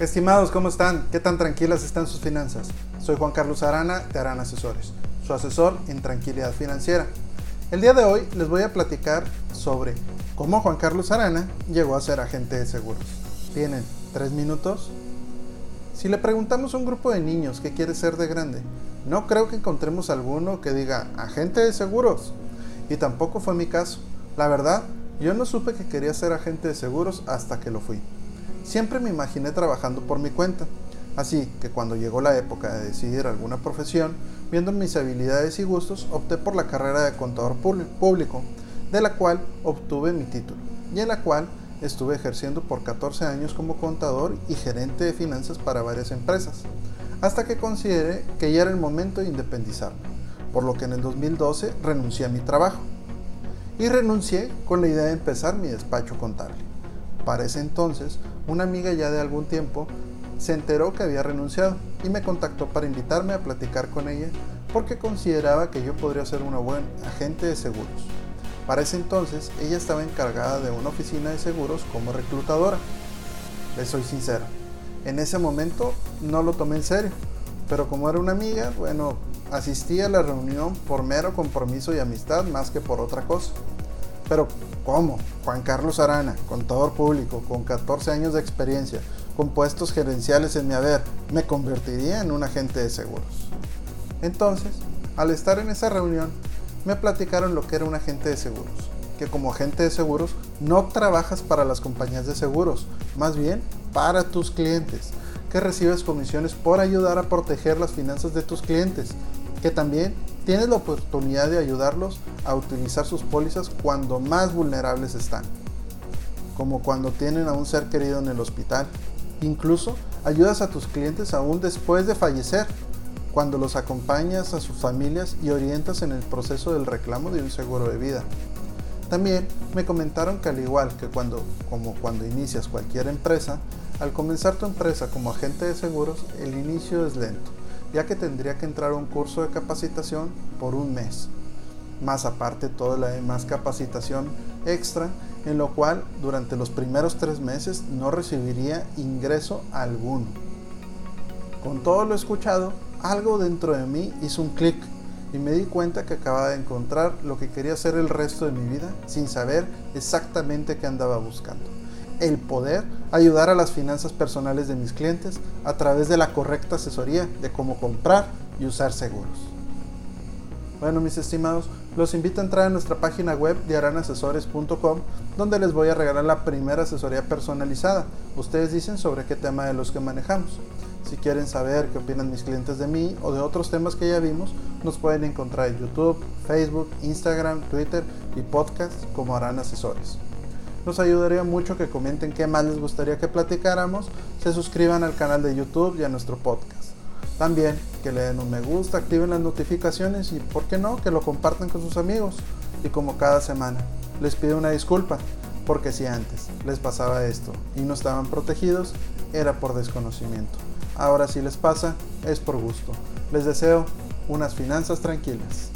Estimados, ¿cómo están? ¿Qué tan tranquilas están sus finanzas? Soy Juan Carlos Arana de Arana Asesores, su asesor en tranquilidad financiera. El día de hoy les voy a platicar sobre cómo Juan Carlos Arana llegó a ser agente de seguros. ¿Tienen tres minutos? Si le preguntamos a un grupo de niños qué quiere ser de grande, no creo que encontremos alguno que diga agente de seguros. Y tampoco fue mi caso. La verdad, yo no supe que quería ser agente de seguros hasta que lo fui. Siempre me imaginé trabajando por mi cuenta, así que cuando llegó la época de decidir alguna profesión, viendo mis habilidades y gustos, opté por la carrera de contador público, de la cual obtuve mi título, y en la cual estuve ejerciendo por 14 años como contador y gerente de finanzas para varias empresas, hasta que consideré que ya era el momento de independizarme, por lo que en el 2012 renuncié a mi trabajo. Y renuncié con la idea de empezar mi despacho contable. Para ese entonces, una amiga ya de algún tiempo se enteró que había renunciado y me contactó para invitarme a platicar con ella porque consideraba que yo podría ser una buena agente de seguros. Para ese entonces, ella estaba encargada de una oficina de seguros como reclutadora. Les soy sincero, en ese momento no lo tomé en serio, pero como era una amiga, bueno, asistí a la reunión por mero compromiso y amistad más que por otra cosa. Pero ¿cómo? Juan Carlos Arana, contador público, con 14 años de experiencia, con puestos gerenciales en mi haber, me convertiría en un agente de seguros. Entonces, al estar en esa reunión, me platicaron lo que era un agente de seguros, que como agente de seguros no trabajas para las compañías de seguros, más bien para tus clientes, que recibes comisiones por ayudar a proteger las finanzas de tus clientes, que también tienes la oportunidad de ayudarlos a utilizar sus pólizas cuando más vulnerables están, como cuando tienen a un ser querido en el hospital. Incluso ayudas a tus clientes aún después de fallecer, cuando los acompañas a sus familias y orientas en el proceso del reclamo de un seguro de vida. También me comentaron que al igual que cuando, como cuando inicias cualquier empresa, al comenzar tu empresa como agente de seguros, el inicio es lento ya que tendría que entrar a un curso de capacitación por un mes. Más aparte toda la demás capacitación extra, en lo cual durante los primeros tres meses no recibiría ingreso alguno. Con todo lo escuchado, algo dentro de mí hizo un clic y me di cuenta que acababa de encontrar lo que quería hacer el resto de mi vida sin saber exactamente qué andaba buscando el poder ayudar a las finanzas personales de mis clientes a través de la correcta asesoría de cómo comprar y usar seguros. Bueno, mis estimados, los invito a entrar a nuestra página web de aranasesores.com donde les voy a regalar la primera asesoría personalizada. Ustedes dicen sobre qué tema de los que manejamos. Si quieren saber qué opinan mis clientes de mí o de otros temas que ya vimos, nos pueden encontrar en YouTube, Facebook, Instagram, Twitter y podcast como Aran Asesores. Nos ayudaría mucho que comenten qué más les gustaría que platicáramos, se suscriban al canal de YouTube y a nuestro podcast. También que le den un me gusta, activen las notificaciones y, ¿por qué no?, que lo compartan con sus amigos. Y como cada semana, les pido una disculpa, porque si antes les pasaba esto y no estaban protegidos, era por desconocimiento. Ahora si les pasa, es por gusto. Les deseo unas finanzas tranquilas.